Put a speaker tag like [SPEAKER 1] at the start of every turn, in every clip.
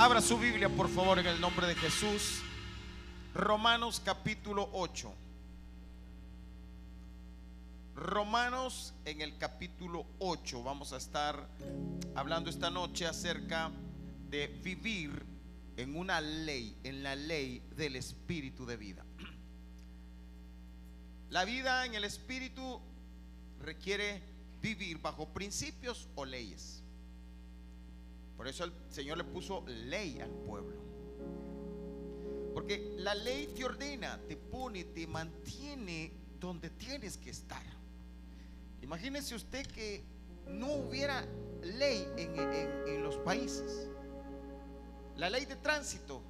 [SPEAKER 1] Abra su Biblia, por favor, en el nombre de Jesús. Romanos capítulo 8. Romanos en el capítulo 8. Vamos a estar hablando esta noche acerca de vivir en una ley, en la ley del espíritu de vida. La vida en el espíritu requiere vivir bajo principios o leyes. Por eso el Señor le puso ley al pueblo. Porque la ley te ordena, te pone, te mantiene donde tienes que estar. Imagínese usted que no hubiera ley en, los países. La ley de tránsito.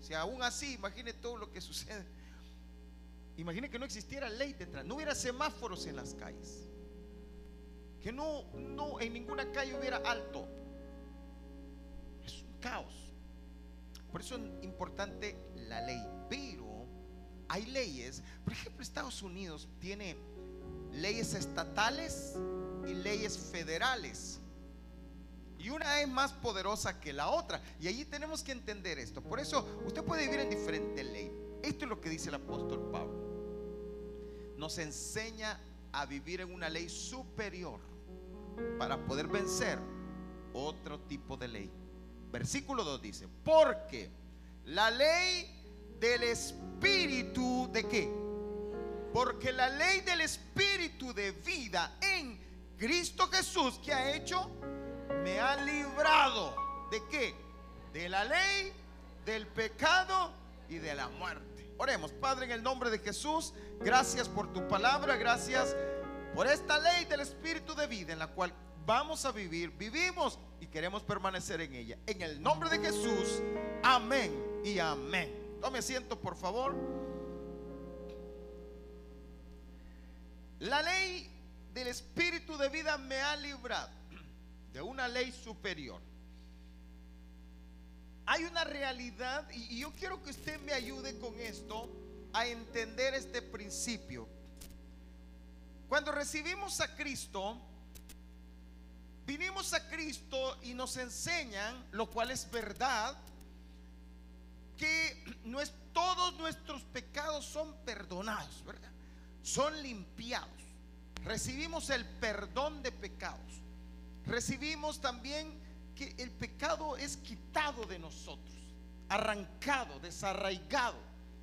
[SPEAKER 1] Si aún así, imagine todo lo que sucede. Imagine que no existiera ley de tránsito, no hubiera semáforos en las calles. Que no, no en ninguna calle hubiera alto caos. Por eso es importante la ley. Pero hay leyes, por ejemplo, Estados Unidos tiene leyes estatales y leyes federales. Y una es más poderosa que la otra. Y allí tenemos que entender esto. Por eso usted puede vivir en diferente ley. Esto es lo que dice el apóstol Pablo. Nos enseña a vivir en una ley superior para poder vencer otro tipo de ley. Versículo 2 dice, porque la ley del Espíritu de qué? Porque la ley del Espíritu de vida en Cristo Jesús que ha hecho, me ha librado de qué? De la ley, del pecado y de la muerte. Oremos, Padre, en el nombre de Jesús, gracias por tu palabra, gracias por esta ley del Espíritu de vida en la cual vamos a vivir, vivimos y queremos permanecer en ella. En el nombre de Jesús, amén y amén. Tome asiento, por favor. La ley del Espíritu de vida me ha librado de una ley superior. Hay una realidad y yo quiero que usted me ayude con esto a entender este principio. Cuando recibimos a Cristo, Vinimos a Cristo y nos enseñan, lo cual es verdad, que todos nuestros pecados son perdonados, ¿verdad? Son limpiados. Recibimos el perdón de pecados. Recibimos también que el pecado es quitado de nosotros, arrancado, desarraigado.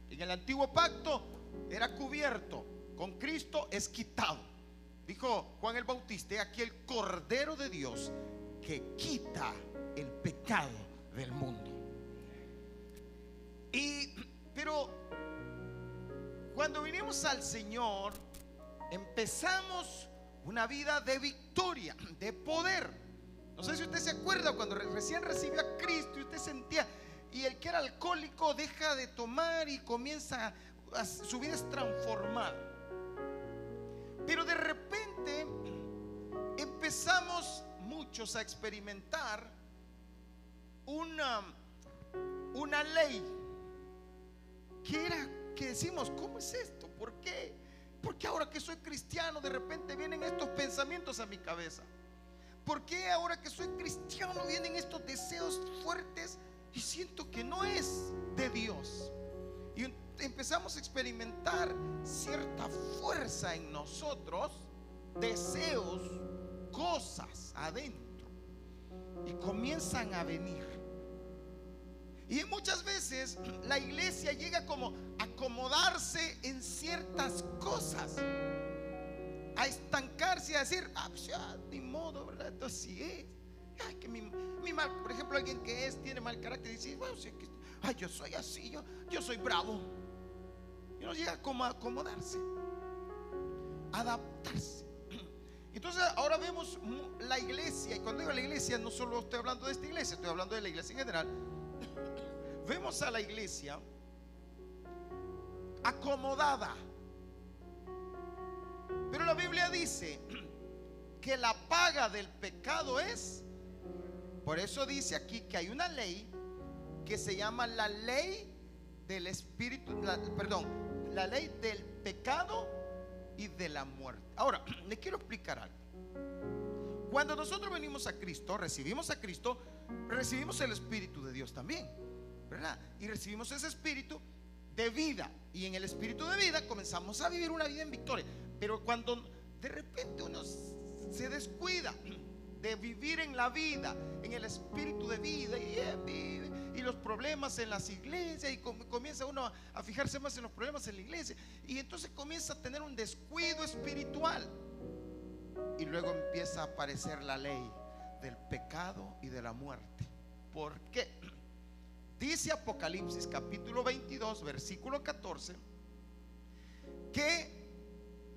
[SPEAKER 1] En el antiguo pacto era cubierto, con Cristo es quitado. Dijo Juan el Bautista, aquí el Cordero de Dios que quita el pecado del mundo. Y, pero cuando vinimos al Señor, empezamos una vida de victoria, de poder. No sé si usted se acuerda cuando recién recibió a Cristo y usted sentía, y el que era alcohólico deja de tomar y comienza, su vida es transformada. Pero de repente empezamos muchos a experimentar una, una ley que era que decimos, ¿cómo es esto? ¿Por qué? Porque ahora que soy cristiano de repente vienen estos pensamientos a mi cabeza? ¿Por qué ahora que soy cristiano vienen estos deseos fuertes y siento que no es de Dios? Y empezamos a experimentar cierta fuerza en nosotros, deseos, cosas adentro. Y comienzan a venir. Y muchas veces la iglesia llega como a acomodarse en ciertas cosas. A estancarse, a decir, ah, pues ni modo, ¿verdad? Esto así es. Que mi, mal, por ejemplo, alguien que es, tiene mal carácter y dice, bueno, sí, que, ay, yo soy así, yo, yo soy bravo. Y no llega como a acomodarse, adaptarse. Entonces ahora vemos la iglesia, y cuando digo la iglesia no solo estoy hablando de esta iglesia, estoy hablando de la iglesia en general. Vemos a la iglesia acomodada. Pero la Biblia dice que la paga del pecado es, por eso dice aquí que hay una ley que se llama la ley del espíritu, perdón, la ley del pecado y de la muerte. Ahora, le quiero explicar algo. Cuando nosotros venimos a Cristo, recibimos a Cristo, recibimos el Espíritu de Dios también, ¿verdad? Y recibimos ese Espíritu de vida. Y en el Espíritu de vida comenzamos a vivir una vida en victoria. Pero cuando de repente uno se descuida de vivir en la vida, en el Espíritu de vida, y, y los problemas en las iglesias, y comienza uno a fijarse más en los problemas en la iglesia, y entonces comienza a tener un descuido espiritual. Y luego empieza a aparecer la ley del pecado y de la muerte. ¿Por qué? Dice Apocalipsis capítulo 22, versículo 14, que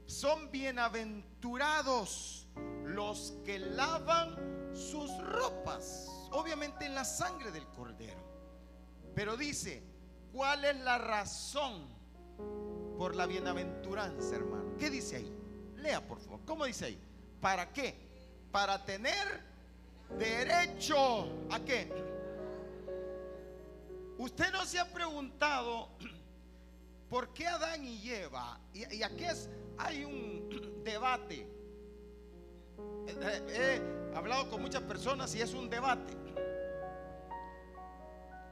[SPEAKER 1] son bienaventurados los que lavan sus ropas, obviamente en la sangre del cordero. Pero dice, ¿cuál es la razón por la bienaventuranza, hermano? ¿Qué dice ahí? Lea, por favor. ¿Cómo dice ahí? ¿Para qué? Para tener derecho a qué? Usted no se ha preguntado por qué Adán y Eva, y, aquí es, hay un debate. He hablado con muchas personas y es un debate.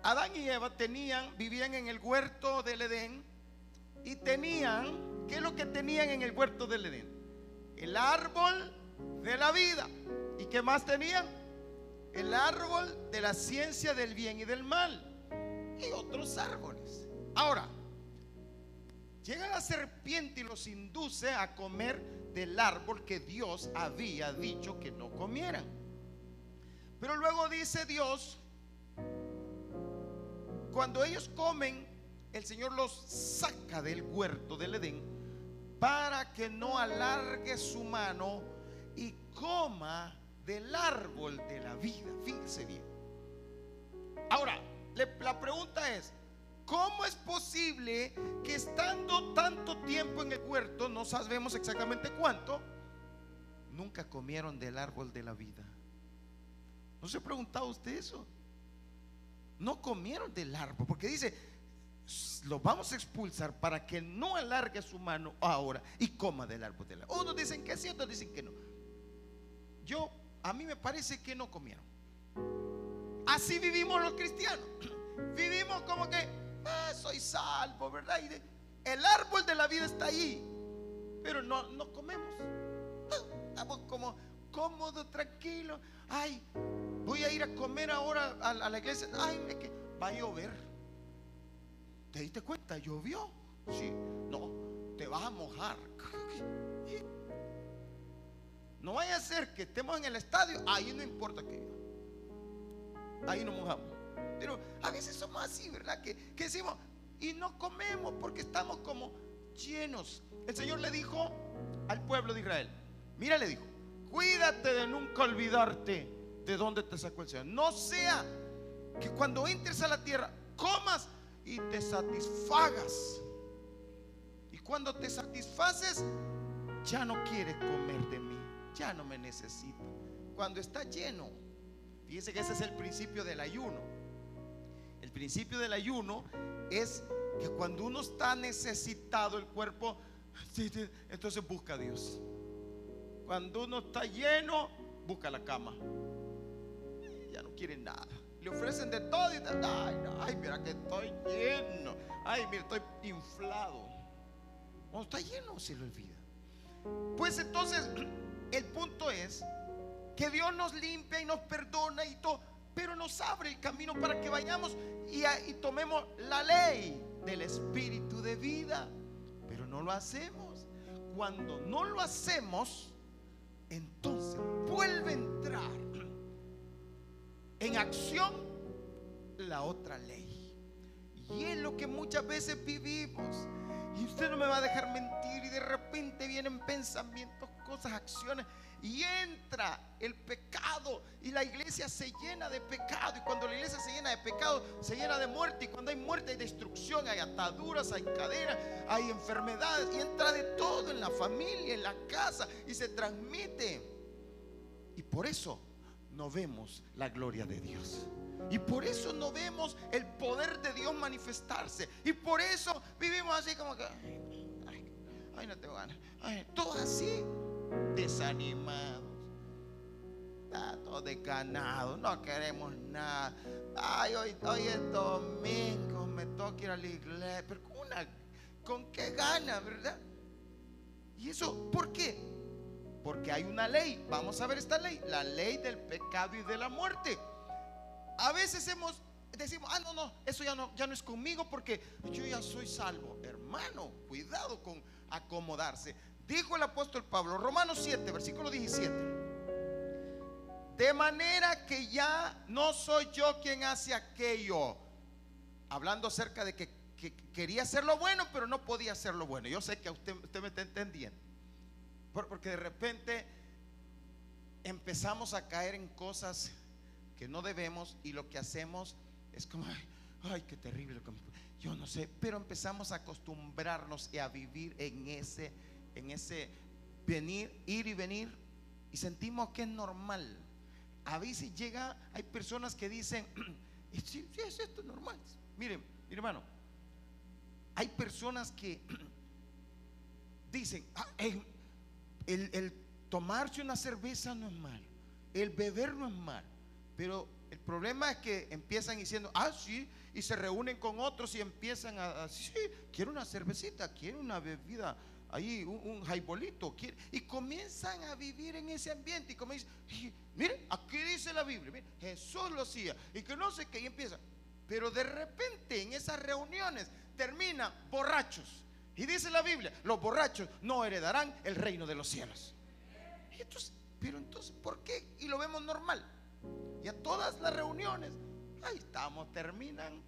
[SPEAKER 1] Adán y Eva tenían, vivían en el huerto del Edén y tenían, ¿qué es lo que tenían en el huerto del Edén? El árbol de la vida. ¿Y qué más tenían? el árbol de la ciencia del bien y del mal y otros árboles. Ahora, llega la serpiente y los induce a comer del árbol que Dios había dicho que no comieran. Pero luego dice Dios, cuando ellos comen, el Señor los saca del huerto del Edén para que no alargue su mano y coma del árbol de la vida. Fíjense bien. Ahora, la pregunta es, ¿cómo es posible que estando tanto tiempo en el huerto, no sabemos exactamente cuánto, nunca comieron del árbol de la vida? ¿No se ha preguntado usted eso? No comieron del árbol, porque dice, lo vamos a expulsar para que no alargue su mano ahora y coma del árbol de la vida. Unos dicen que sí, otros dicen que no. Yo a mí me parece que no comieron. Así vivimos los cristianos. Vivimos como que ah, soy salvo, ¿verdad? El árbol de la vida está ahí, pero no, no comemos. Ah, estamos como cómodos, tranquilos. Ay, voy a ir a comer ahora a, la iglesia. Ay, que va a llover. ¿Te diste cuenta? ¿Llovió? Sí. No, te vas a mojar. No vaya a ser que estemos en el estadio, ahí no importa que Ahí nos mojamos. Pero a veces somos así, ¿verdad? Que, decimos, y no comemos porque estamos como llenos. El Señor le dijo al pueblo de Israel, mira, le dijo, cuídate de nunca olvidarte de dónde te sacó el Señor. No sea que cuando entres a la tierra comas y te satisfagas. Y cuando te satisfaces, ya no quieres comer de mí ya no me necesito. Cuando está lleno, fíjense que ese es el principio del ayuno. El principio del ayuno es que cuando uno está necesitado, el cuerpo, entonces busca a Dios. Cuando uno está lleno, busca la cama. Ya no quiere nada. Le ofrecen de todo y ay, mira que estoy lleno. Ay, mira, estoy inflado. Cuando está lleno, se lo olvida. Pues entonces el punto es que Dios nos limpia y nos perdona y todo, pero nos abre el camino para que vayamos y, y tomemos la ley del espíritu de vida. Pero no lo hacemos. Cuando no lo hacemos, entonces vuelve a entrar en acción la otra ley. Y es lo que muchas veces vivimos. Y usted no me va a dejar mentir y de repente vienen pensamientos cosas, acciones, y entra el pecado y la iglesia se llena de pecado. Y cuando la iglesia se llena de pecado, se llena de muerte. Y cuando hay muerte hay destrucción, hay ataduras, hay cadenas, hay enfermedades. Y entra de todo en la familia, en la casa y se transmite. Y por eso no vemos la gloria de Dios. Y por eso no vemos el poder de Dios manifestarse. Y por eso vivimos así como que, ay, no tengo ganas. Ay, todo así desanimados. está todo desganado, no queremos nada. Ay, hoy, hoy es domingo, me toca ir a la iglesia, pero con, una, con qué gana, ¿verdad? ¿Y eso por qué? Porque hay una ley. Vamos a ver esta ley, la ley del pecado y de la muerte. A veces hemos decimos, ah, no, no, eso ya no, ya no es conmigo porque yo ya soy salvo. Hermano, cuidado con acomodarse. Dijo el apóstol Pablo, Romanos 7, versículo 17. De manera que ya no soy yo quien hace aquello. Hablando acerca de que, quería hacer lo bueno, pero no podía hacer lo bueno. Yo sé que usted, usted me está entendiendo. Porque de repente empezamos a caer en cosas que no debemos y lo que hacemos es como, ay, qué terrible Yo no sé, pero empezamos a acostumbrarnos y a vivir en ese, en ese venir, ir y venir y sentimos que es normal. A veces llega, hay personas que dicen, sí, sí, es esto normal. Miren, mi hermano, hay personas que dicen, ah, el, el tomarse una cerveza no es mal, el beber no es mal, pero el problema es que empiezan diciendo, ah, sí, y se reúnen con otros y empiezan a, sí, quiero una cervecita, quiero una bebida, ahí un, un jaibolito, y comienzan a vivir en ese ambiente y como dicen, mire, aquí dice la Biblia, Jesús lo hacía, y que no sé qué, y empieza. Pero de repente en esas reuniones terminan borrachos. Y dice la Biblia, los borrachos no heredarán el reino de los cielos. pero entonces, ¿por qué? Y lo vemos normal. Y a todas las reuniones, ahí estamos, terminan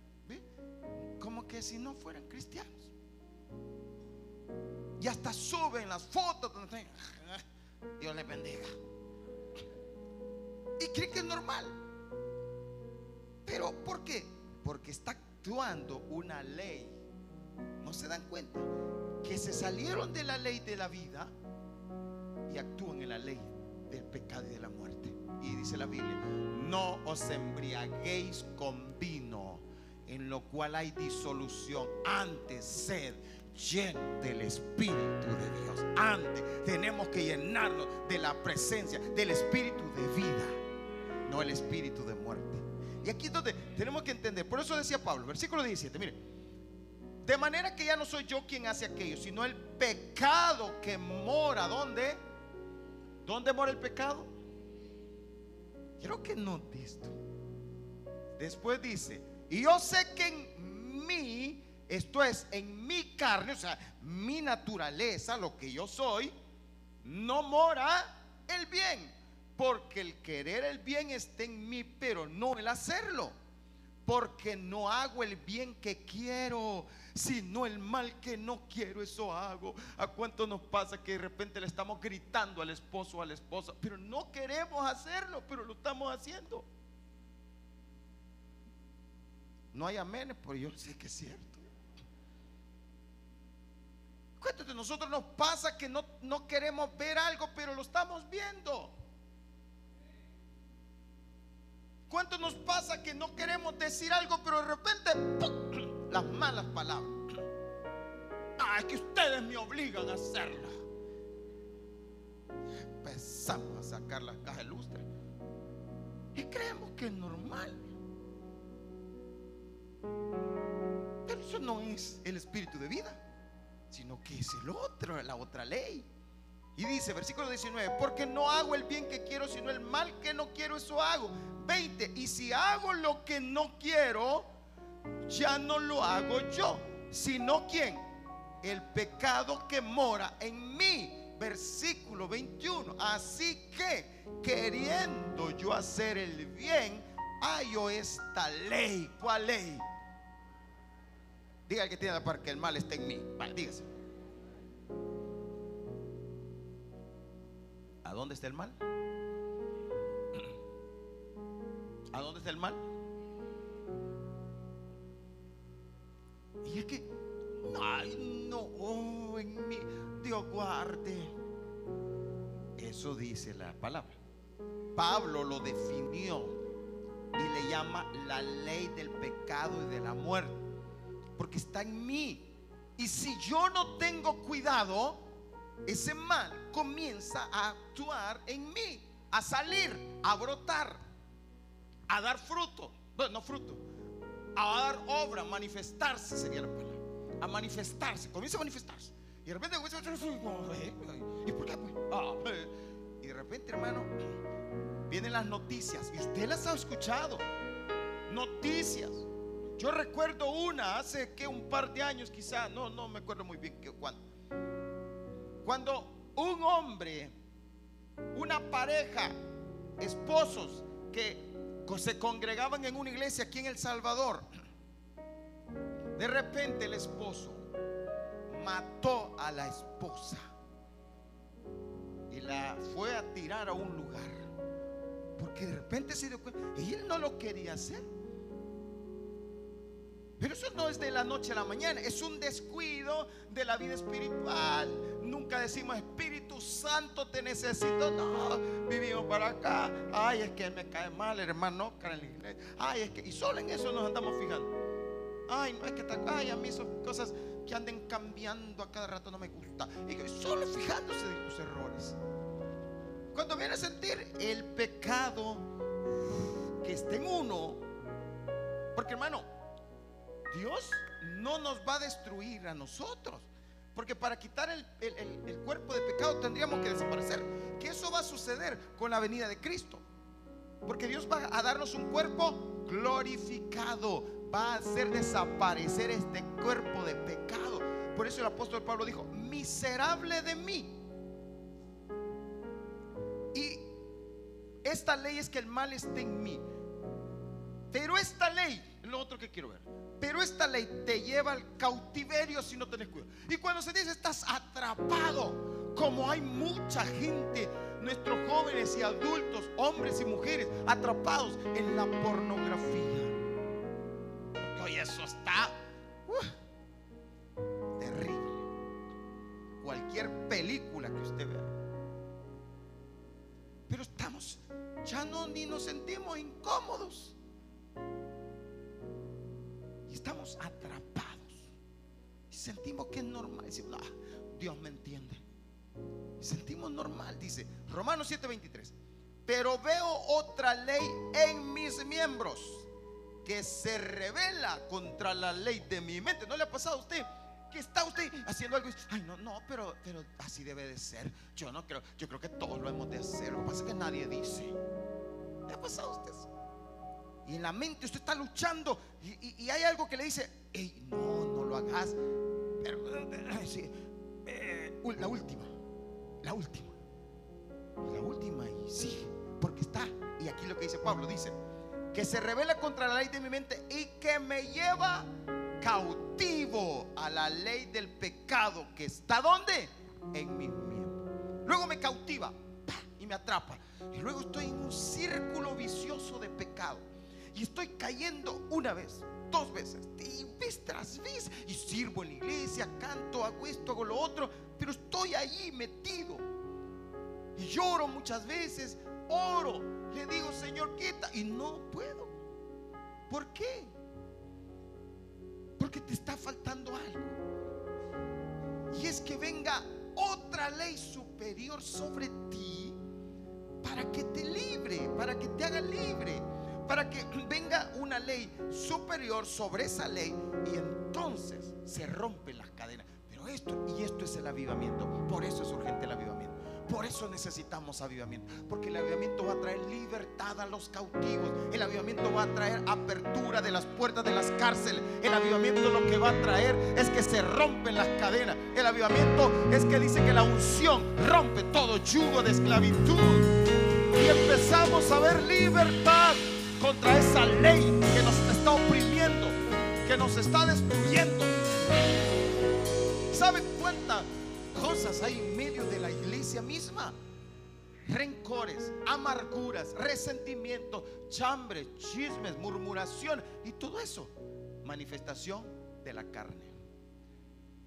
[SPEAKER 1] como que si no fueran cristianos. Y hasta suben las fotos donde Dios le bendiga. Y creen que es normal. Pero ¿por qué? Porque está actuando una ley. No se dan cuenta que se salieron de la ley de la vida y actúan en la ley del pecado y de la muerte. Y dice la Biblia, no os embriaguéis con vino, en lo cual hay disolución. Antes sed lleno del Espíritu de Dios. Antes tenemos que llenarnos de la presencia del Espíritu de vida, no el Espíritu de muerte. Y aquí es donde tenemos que entender. Por eso decía Pablo, versículo 17, mire. De manera que ya no soy yo quien hace aquello, sino el pecado que mora. ¿Dónde? ¿Dónde mora el pecado? Quiero que note esto. Después dice, y yo sé que en mí, esto es, en mi carne, o sea, mi naturaleza, lo que yo soy, no mora el bien. Porque el querer el bien está en mí, pero no el hacerlo. Porque no hago el bien que quiero, sino el mal que no quiero, eso hago. ¿A cuánto nos pasa que de repente le estamos gritando al esposo o a la esposa, pero no queremos hacerlo, pero lo estamos haciendo? No hay aménes, pero yo sé que es cierto. ¿Cuántos de nosotros nos pasa que no, no queremos ver algo, pero lo estamos viendo? ¿Cuánto nos pasa que no queremos decir algo, pero de repente las malas palabras. Ah, es que ustedes me obligan a hacerla. Empezamos a sacar las cajas lustre. Y creemos que es normal. Pero eso no es el espíritu de vida, sino que es el otro, la otra ley. Y dice, versículo 19, porque no hago el bien que quiero, sino el mal que no quiero, eso hago. 20, y si hago lo que no quiero, ya no lo hago yo, sino quien? El pecado que mora en mí. Versículo 21. Así que, queriendo yo hacer el bien, hallo esta ley. ¿Cuál ley? Diga que tiene la par que el mal está en mí. Vale, dígase. ¿A dónde está el mal? ¿A dónde está el mal? Y es que, ay, no, oh, en mí, Dios guarde. Eso dice la palabra. Pablo lo definió y le llama la ley del pecado y de la muerte. Porque está en mí. Y si yo no tengo cuidado, ese mal comienza a actuar en mí. a salir, a brotar, a dar fruto. Bueno, no fruto, a dar obra, manifestarse sería la palabra. A manifestarse, comienza a manifestarse. Y de repente, ¿y por qué? Ah, y de repente, hermano, vienen las noticias. Y usted las ha escuchado. Noticias. Yo recuerdo una hace que un par de años, quizá, no, no me acuerdo muy bien cuándo. Cuando un hombre, una pareja, esposos que se congregaban en una iglesia aquí en El Salvador, de repente el esposo mató a la esposa y la fue a tirar a un lugar. Porque de repente se dio cuenta, y él no lo quería hacer. Pero eso no es de la noche a la mañana, es un descuido de la vida espiritual. Nunca decimos Espíritu Santo te necesito. No, vivimos para acá. Ay, es que me cae mal, hermano. Ay, es que, y solo en eso nos andamos fijando. Ay, no es que tal, ay, a mí son cosas que anden cambiando a cada rato no me gusta. Y solo fijándose de los errores. Cuando viene a sentir el pecado que está en uno, porque hermano, Dios no nos va a destruir a nosotros. Porque para quitar el, cuerpo de pecado tendríamos que desaparecer. Que eso va a suceder con la venida de Cristo. Porque Dios va a darnos un cuerpo glorificado. Va a hacer desaparecer este cuerpo de pecado. Por eso el apóstol Pablo dijo, miserable de mí. Y esta ley es que el mal esté en mí. Pero esta ley, lo otro que quiero ver pero esta ley te lleva al cautiverio si no tenés cuidado. Y cuando se dice estás atrapado, como hay mucha gente, nuestros jóvenes y adultos, hombres y mujeres, atrapados en la pornografía. Miembros que se revela contra la ley de mi mente. ¿No le ha pasado a usted? Que está usted haciendo algo ay, no, no, pero, así debe de ser. Yo no creo, yo creo que todos lo hemos de hacer. Lo que pasa es que nadie dice. ¿Le ha pasado a usted y en la mente usted está luchando y, hay algo que le dice, no, no lo hagas. Pero, eh, la última, la última, la última y sí, porque está. Y aquí lo que dice Pablo dice, que se revela contra la ley de mi mente y que me lleva cautivo a la ley del pecado que está donde? En mi miembros. Luego me cautiva y me atrapa. Y luego estoy en un círculo vicioso de pecado y estoy cayendo una vez, dos veces, y vez tras vez, y sirvo en la iglesia, canto, hago esto, hago lo otro, pero estoy ahí metido. Y lloro muchas veces, oro, le digo, Señor, quita, y no puedo. ¿Por qué? Porque te está faltando algo. Y es que venga otra ley superior sobre ti para que te libre, para que te haga libre para que venga una ley superior sobre esa ley y entonces se rompen las cadenas. Pero esto, y esto es el avivamiento, por eso es urgente el avivamiento. Por eso necesitamos avivamiento. Porque el avivamiento va a traer libertad a los cautivos. El avivamiento va a traer apertura de las puertas de las cárceles. El avivamiento lo que va a traer es que se rompen las cadenas. El avivamiento es que dice que la unción rompe todo yugo de esclavitud. Y empezamos a ver libertad contra esa ley que nos está oprimiendo, que nos está destruyendo. ¿Saben cuántas cosas hay en medio de la iglesia misma? Rencores, amarguras, resentimiento, chambre, chismes, murmuración y todo eso. Manifestación de la carne,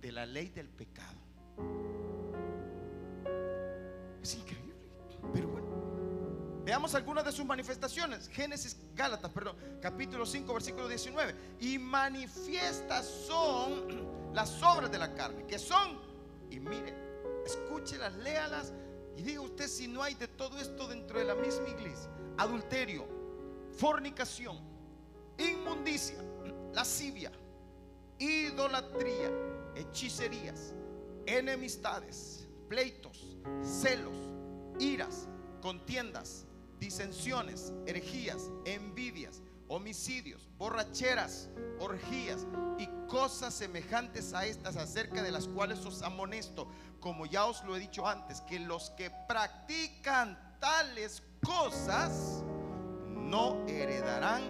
[SPEAKER 1] de la ley del pecado. Es increíble, pero bueno. Veamos algunas de sus manifestaciones. Génesis, Gálatas, perdón, capítulo 5, versículo 19. Y manifiestas son las obras de la carne, que son, y mire, escúchelas, léalas Y diga usted si no hay de todo esto dentro de la misma iglesia. Adulterio, fornicación, inmundicia, lascivia, idolatría, hechicerías, enemistades, pleitos, celos, iras, contiendas, disensiones, herejías, envidias, homicidios, borracheras, orgías y cosas semejantes a estas acerca de las cuales os amonesto, como ya os lo he dicho antes, que los que practican tales cosas no heredarán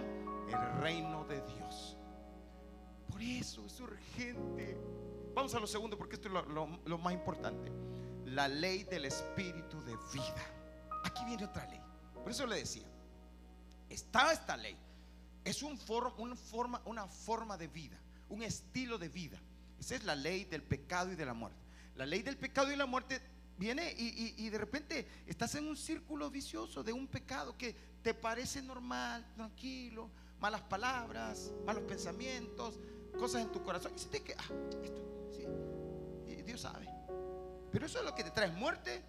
[SPEAKER 1] el reino de Dios. Por eso es urgente. Vamos a lo segundo porque esto es lo, más importante. La ley del espíritu de vida. Aquí viene otra ley. Por eso le decía, está esta ley es un una, forma, una forma de vida, un estilo de vida. Esa es la ley del pecado y de la muerte. La ley del pecado y la muerte viene y, de repente estás en un círculo vicioso de un pecado que te parece normal, tranquilo, malas palabras, malos pensamientos, cosas en tu corazón. Y te que, ah, esto, sí, Dios sabe. Pero eso es lo que te trae muerte,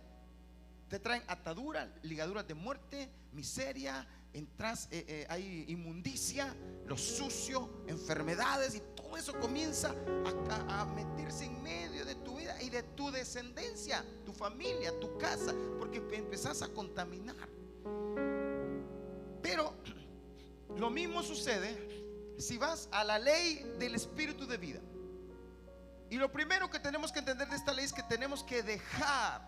[SPEAKER 1] te traen ataduras, ligaduras de muerte, miseria, entras, eh, eh, hay inmundicia, lo sucio, enfermedades y todo eso comienza a, a, meterse en medio de tu vida y de tu descendencia, tu familia, tu casa, porque empezás a contaminar. Pero lo mismo sucede si vas a la ley del espíritu de vida. Y lo primero que tenemos que entender de esta ley es que tenemos que dejar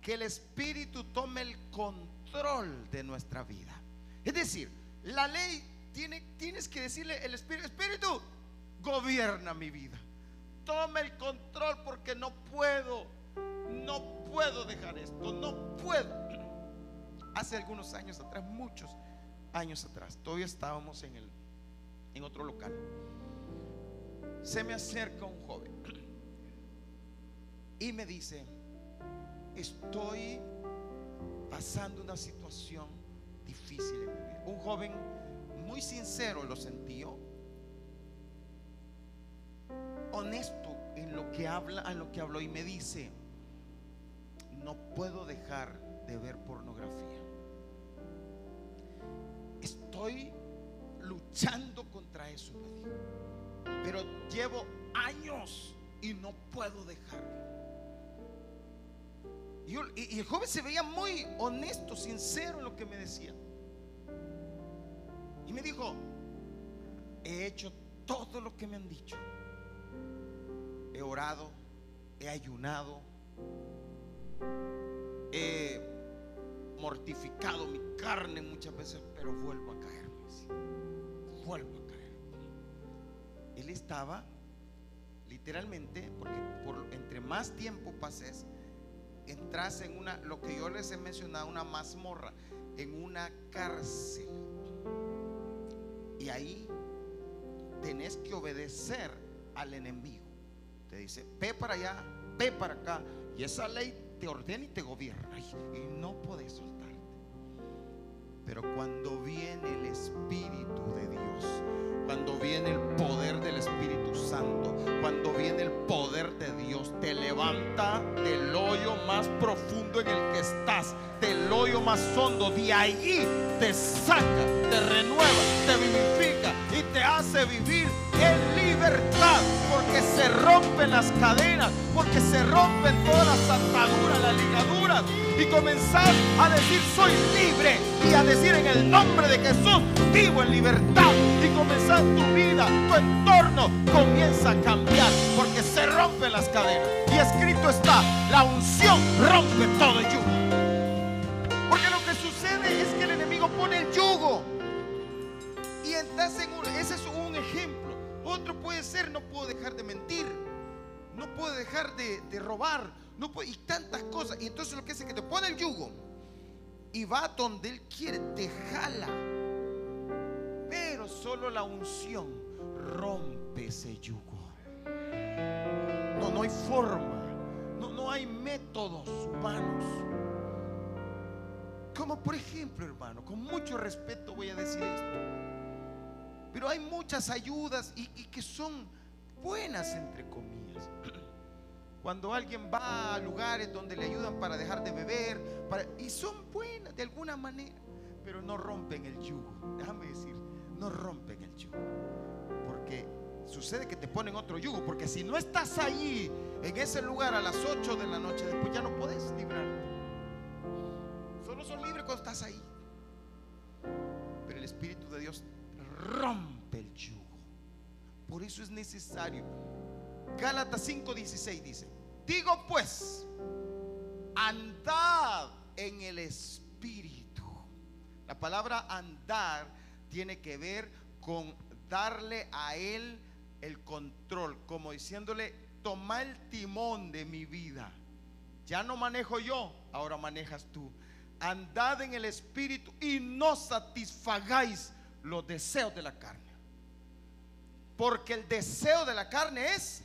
[SPEAKER 1] que el espíritu tome el control de nuestra vida. Es decir, la ley tiene, tienes que decirle el Espíritu, Espíritu, gobierna mi vida. Toma el control porque no puedo, no puedo dejar esto, no puedo. Hace algunos años atrás, muchos años atrás, todavía estábamos en, el, en otro local. Se me acerca un joven y me dice, estoy pasando una situación Un joven muy sincero lo sentió, honesto en lo que habla, en lo que habló y me dice, no puedo dejar de ver pornografía. Estoy luchando contra eso. Pero llevo años y no puedo Y, el joven se veía muy honesto, sincero en lo que me decía. Y me dijo, he hecho todo lo que me han dicho. He orado, he ayunado, he mortificado mi carne muchas veces, pero vuelvo a caer. Vuelvo a caer. Él estaba literalmente, porque por, entre más tiempo pases, entras en una, lo que yo les he mencionado, una mazmorra, en una cárcel. Y ahí tenés que obedecer al enemigo. Te dice, ve para allá, ve para acá. Y esa ley te ordena y te gobierna. Y no podés soltarte. Pero cuando viene el Espíritu de Dios, cuando viene el poder del Espíritu Santo, cuando viene el poder de Dios, te levanta del hoyo más profundo en el que estás, del hoyo más hondo, de allí te saca, te renueva, te vivifica y te hace vivir en libertad, porque se rompen las cadenas, porque se rompen todas las ataduras, las ligaduras y comenzar a decir soy libre y a decir en el nombre de Jesús vivo en libertad y comenzar tu vida, tu entorno comienza a cambiar porque se rompen las cadenas y escrito está, la unción rompe todo yugo. Porque lo que sucede es que el enemigo pone el yugo y entonces ese es un ejemplo. Otro puede ser, no puedo dejar de mentir, no puedo dejar de, robar, no puede, y tantas cosas. Y entonces lo que hace es que te pone el yugo y va donde Él quiere, te jala. Pero solo la unción rompe ese yugo. No, no hay forma. No, no hay métodos humanos. Como por ejemplo, hermano, con mucho respeto voy a decir esto. Pero hay muchas ayudas y que son buenas, entre comillas. cuando alguien va a lugares donde le ayudan para dejar de beber, y son buenas de alguna manera, pero no rompen el yugo. Déjame decir, no rompen el yugo. Porque sucede que te ponen otro yugo, porque si no estás allí, en ese lugar a las 8 de la noche, después ya no puedes librarte. Solo son libres cuando estás ahí. Pero el Espíritu de Dios rompe el yugo. Por eso es necesario Gálatas 5:16 dice, digo pues, andad en el Espíritu. La palabra andar tiene que ver con darle a Él el control, como diciéndole, toma el timón de mi vida. Ya no manejo yo, ahora manejas tú. Andad en el Espíritu y no satisfagáis los deseos de la carne. Porque el deseo de la carne es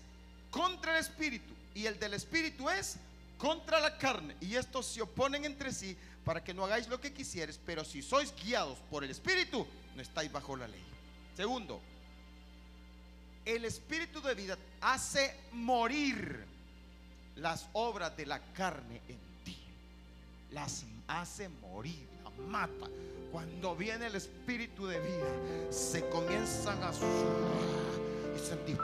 [SPEAKER 1] contra el espíritu y el del espíritu es contra la carne. Y estos se oponen entre sí para que no hagáis lo que quisieres, pero si sois guiados por el espíritu, no estáis bajo la ley. Segundo, el espíritu de vida hace morir las obras de la carne en ti. Las hace morir, las mata. Cuando viene el espíritu de vida, se comienzan a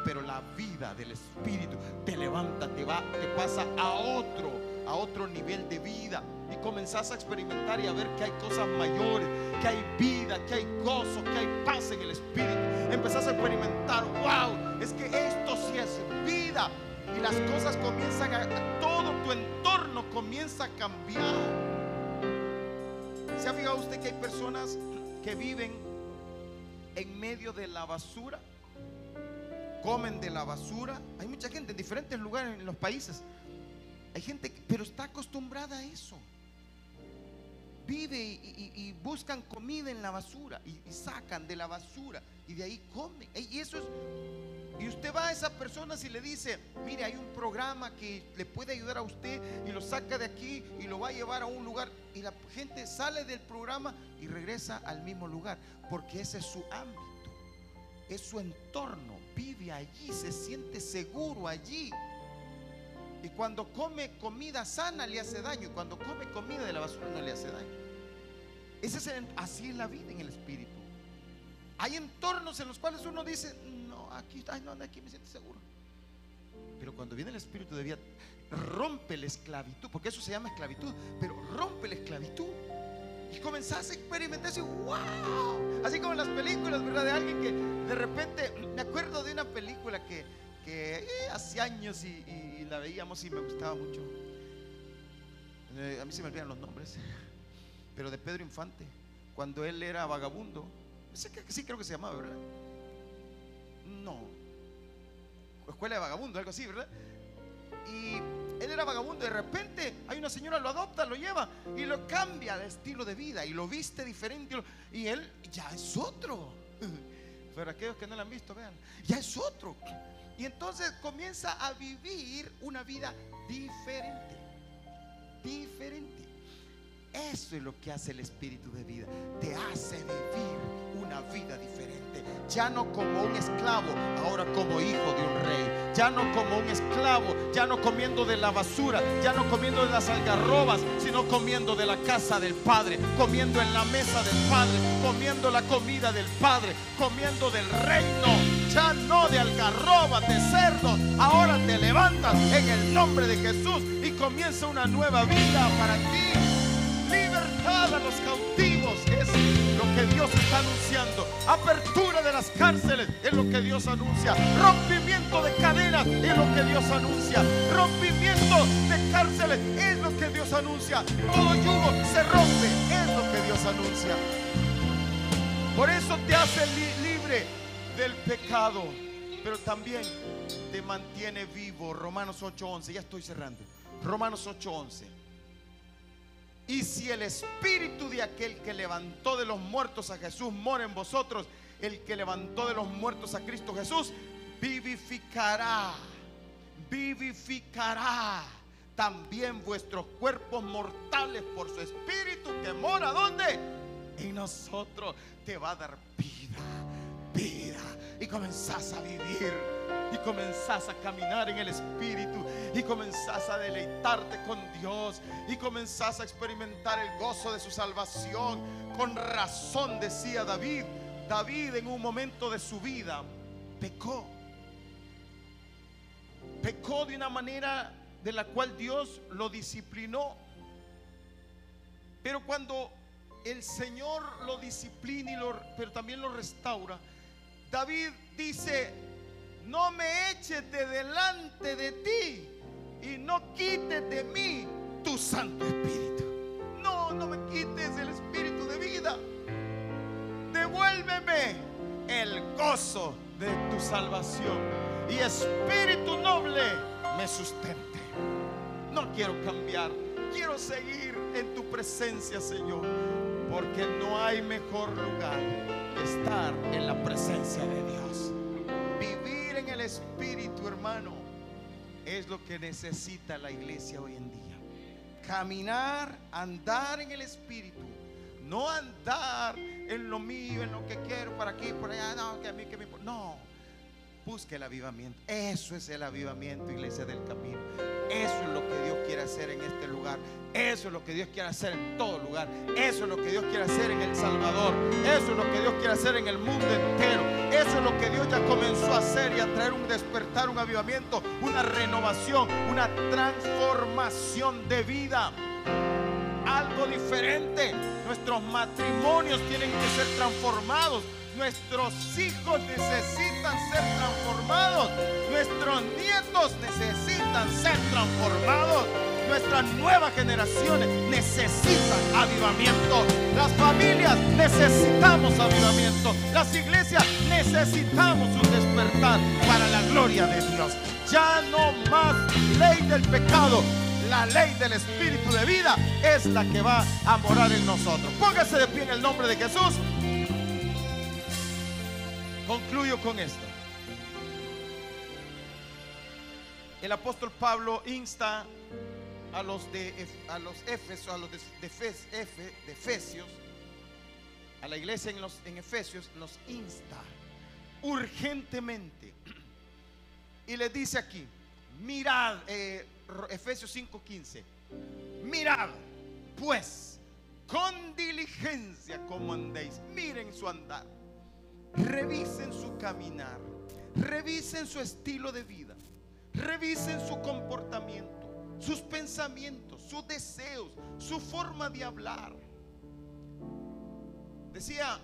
[SPEAKER 1] pero la vida del Espíritu te levanta, te va, te pasa a otro, a otro nivel de vida. Y comenzás a experimentar y a ver que hay cosas mayores, que hay vida, que hay gozo, que hay paz en el Espíritu. Empezás a experimentar, wow, es que esto sí es vida. Y las cosas comienzan a, todo tu entorno comienza a cambiar. ¿Se ha fijado usted que hay personas que viven en medio de la basura? comen de la basura. Hay mucha gente en diferentes lugares en los países. Hay gente, pero está acostumbrada a eso. Vive y, buscan comida en la basura y, sacan de la basura y de ahí comen. Y eso es. Y usted va a esa persona y le dice, mire, hay un programa que le puede ayudar a usted y lo saca de aquí y lo va a llevar a un lugar. Y la gente sale del programa y regresa al mismo lugar, porque ese es su ámbito, es su entorno vive allí, se siente seguro allí. Y cuando come comida sana le hace daño. Y cuando come comida de la basura no le hace daño. Ese es así es la vida en el espíritu. Hay entornos en los cuales uno dice, no, aquí, ay, no, aquí me siento seguro. Pero cuando viene el espíritu de vida, rompe la esclavitud, porque eso se llama esclavitud, pero rompe la esclavitud. Y comenzás a experimentar así, wow. Así como en las películas, ¿verdad? De alguien que de repente, me acuerdo de una película que, eh, hace años y, la veíamos y me gustaba mucho. Eh, a mí se me olvidan los nombres, pero de Pedro Infante, cuando él era vagabundo. Sí, creo que se llamaba, ¿verdad? No. Escuela de vagabundo, algo así, ¿verdad? Y él era vagabundo. De repente hay una señora, lo adopta, lo lleva y lo cambia de estilo de vida y lo viste diferente. Y él ya es otro. Pero aquellos que no lo han visto, vean, ya es otro. Y entonces comienza a vivir una vida diferente. Diferente. Eso es lo que hace el espíritu de vida. Te hace vivir una vida diferente. Ya no como un esclavo, ahora como hijo de un rey. Ya no como un esclavo, ya no comiendo de la basura, ya no comiendo de las algarrobas, sino comiendo de la casa del Padre, comiendo en la mesa del Padre, comiendo la comida del Padre, comiendo del reino. Ya no de algarrobas, de cerdos. Ahora te levantas en el nombre de Jesús y comienza una nueva vida para ti a los cautivos es lo que Dios está anunciando. Apertura de las cárceles es lo que Dios anuncia. Rompimiento de cadenas es lo que Dios anuncia. Rompimiento de cárceles es lo que Dios anuncia. Todo yugo se rompe es lo que Dios anuncia. Por eso te hace libre del pecado, pero también te mantiene vivo. Romanos 8:11, ya estoy cerrando. Romanos 8:11. Y si el espíritu de aquel que levantó de los muertos a Jesús mora en vosotros, el que levantó de los muertos a Cristo Jesús, vivificará, vivificará también vuestros cuerpos mortales por su espíritu que mora ¿dónde? Y nosotros te va a dar vida, vida. Y comenzás a vivir y comenzás a caminar en el Espíritu y comenzás a deleitarte con Dios y comenzás a experimentar el gozo de su salvación. Con razón decía David, David en un momento de su vida pecó. Pecó de una manera de la cual Dios lo disciplinó. Pero cuando el Señor lo disciplina y lo, pero también lo restaura, David dice, no me eches de delante de ti y no quites de mí tu Santo Espíritu. No, no me quites el Espíritu de vida. Devuélveme el gozo de tu salvación y Espíritu noble me sustente. No quiero cambiar, quiero seguir en tu presencia, Señor, porque no hay mejor lugar que estar en la presencia de Dios. Espíritu, hermano, es lo que necesita la iglesia hoy en día. Caminar, andar en el Espíritu. No andar en lo mío, en lo que quiero, para aquí, por allá, no, que a mí, que me No, busque el avivamiento. Eso es el avivamiento, iglesia del camino. Eso es lo que Dios quiere hacer en este lugar. Eso es lo que Dios quiere hacer en todo lugar. Eso es lo que Dios quiere hacer en El Salvador. Eso es lo que Dios quiere hacer en el mundo entero. Eso es lo que Dios ya comenzó a hacer y a traer un despertar, un avivamiento, una renovación, una transformación de vida. Algo diferente. Nuestros matrimonios tienen que ser transformados. Nuestros hijos necesitan ser transformados. Nuestros nietos necesitan ser transformados. Nuestras nuevas generaciones necesitan avivamiento. Las familias necesitamos avivamiento. Las iglesias necesitamos un despertar para la gloria de Dios. Ya no más ley del pecado. La ley del Espíritu de vida es la que va a morar en nosotros. Póngase de pie en el nombre de Jesús. Concluyo con esto. El apóstol Pablo insta a los de a los Efesios, a los de, de, Efesios, a la iglesia en los en Efesios los insta urgentemente y les dice aquí, mirad, eh, Efesios 5:15, mirad pues con diligencia como andéis, miren su andar Revisen su caminar, revisen su estilo de vida, revisen su comportamiento, sus pensamientos, sus deseos, su forma de hablar. Decía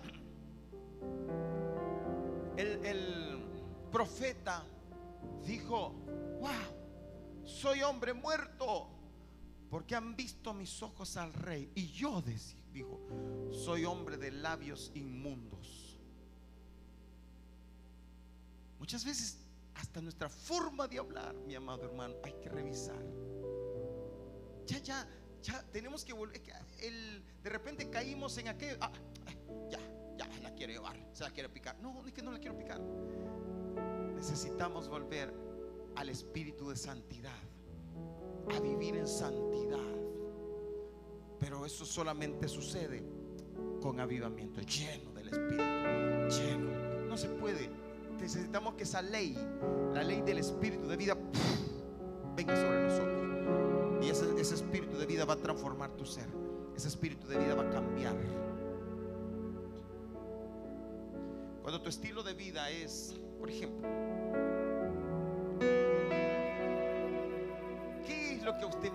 [SPEAKER 1] el, el profeta, dijo, wow, soy hombre muerto, porque han visto mis ojos al rey. Y yo dijo, soy hombre de labios inmundos Muchas veces hasta nuestra forma de hablar, mi amado hermano, hay que revisar. Ya, ya, ya tenemos que volver. De repente caímos en aquello. Ah, ya, ya, la quiere llevar, se la quiere picar. No, es que no la quiero picar. Necesitamos volver al espíritu de santidad, a vivir en santidad. Pero eso solamente sucede con avivamiento, lleno del espíritu, lleno. No se puede necesitamos que esa ley, la ley del espíritu de vida, venga sobre nosotros. Y ese, espíritu de vida va a transformar tu ser. Ese espíritu de vida va a cambiar. Cuando tu estilo de vida es, por ejemplo, ¿qué es lo que a usted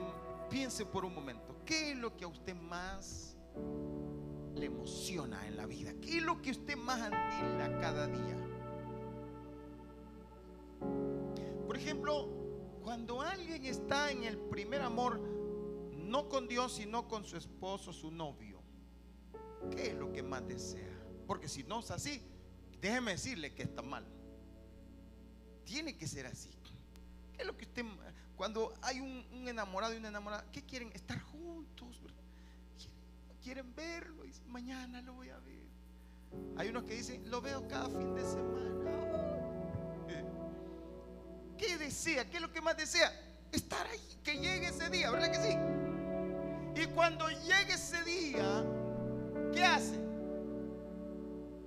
[SPEAKER 1] piense por un momento? ¿Qué es lo que a usted más le emociona en la vida? ¿Qué es lo que usted más anhela cada día? Por ejemplo, cuando alguien está en el primer amor, no con Dios, sino con su esposo, su novio, ¿qué es lo que más desea? Porque si no es así, déjeme decirle que está mal. Tiene que ser así. ¿Qué es lo que usted, cuando hay un, enamorado y una enamorada, ¿qué quieren? Estar juntos. Quieren verlo y mañana lo voy a ver. Hay unos que dicen, lo veo cada fin de semana. ¿Qué desea? ¿Qué es lo que más desea? Estar ahí, que llegue ese día, ¿verdad que sí? Y cuando llegue ese día, ¿qué hace?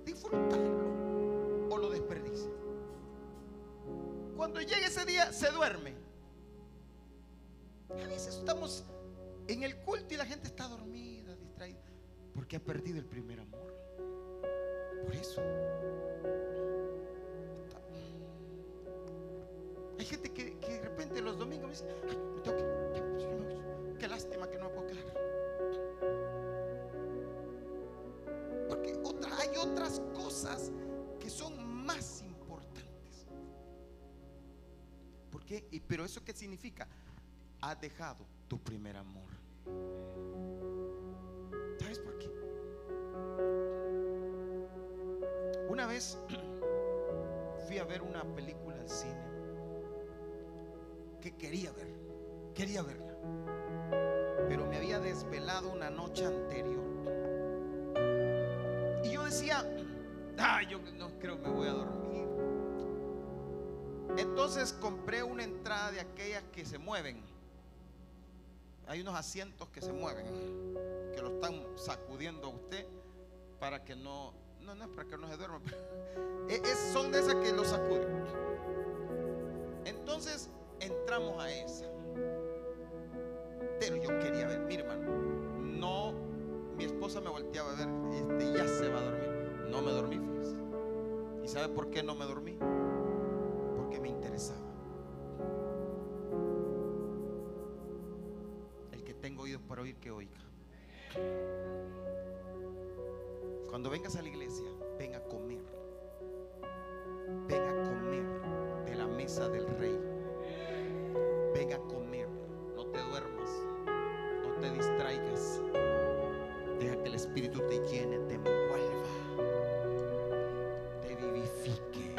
[SPEAKER 1] Disfrutarlo o lo desperdicia. cuando llega ese día se duerme. A veces estamos en el culto y la gente está dormida, distraída, porque ha perdido el primer amor. Por eso. Hay gente que, de repente los domingos me dice, Ay, me tengo que, qué lástima que no me puedo quedar. Porque otra, hay otras cosas que son más importantes. ¿Por qué? Y, pero eso qué significa? Has dejado tu primer amor. ¿Sabes por qué? Una vez fui a ver una película al cine que quería ver, quería verla, pero me había desvelado una noche anterior. Y yo decía, ah, yo no creo me voy a dormir. Entonces compré una entrada de aquellas que se mueven. Hay unos asientos que se mueven, que lo están sacudiendo a usted para que no, no, no es para que no se duerma, son de esas que lo sacuden. Entonces entramos a esa. Pero yo quería ver, mire hermano, no, mi esposa me volteaba a ver, este ya se va a dormir. No me dormí, fíjese. ¿Y sabe por qué no me dormí? Porque me interesaba. El que tengo oídos para oír, que oiga. Cuando vengas a la iglesia, distraigas. Deja que el Espíritu te llene, te envuelva. Te vivifique.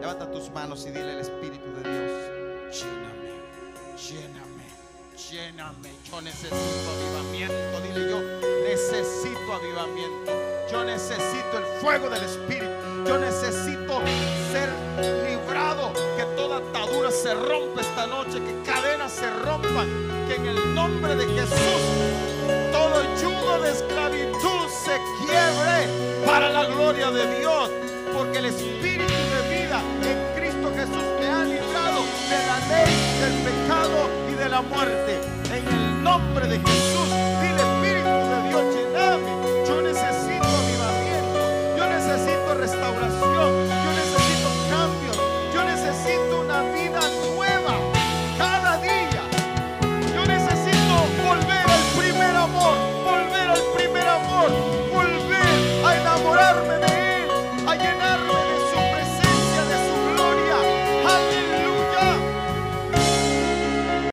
[SPEAKER 1] Levanta tus manos y dile al Espíritu de Dios. Lléname. Lléname. Lléname. Yo necesito avivamiento. Dile yo. Necesito avivamiento. Yo necesito el fuego del Espíritu. Yo necesito ser. Se rompa esta noche. Que cadenas se rompan. Que en el nombre de Jesús todo yugo de esclavitud se quiebre para la gloria de Dios. Porque el Espíritu de vida en Cristo Jesús me ha librado de la ley, del pecado y de la muerte. En el nombre de Jesús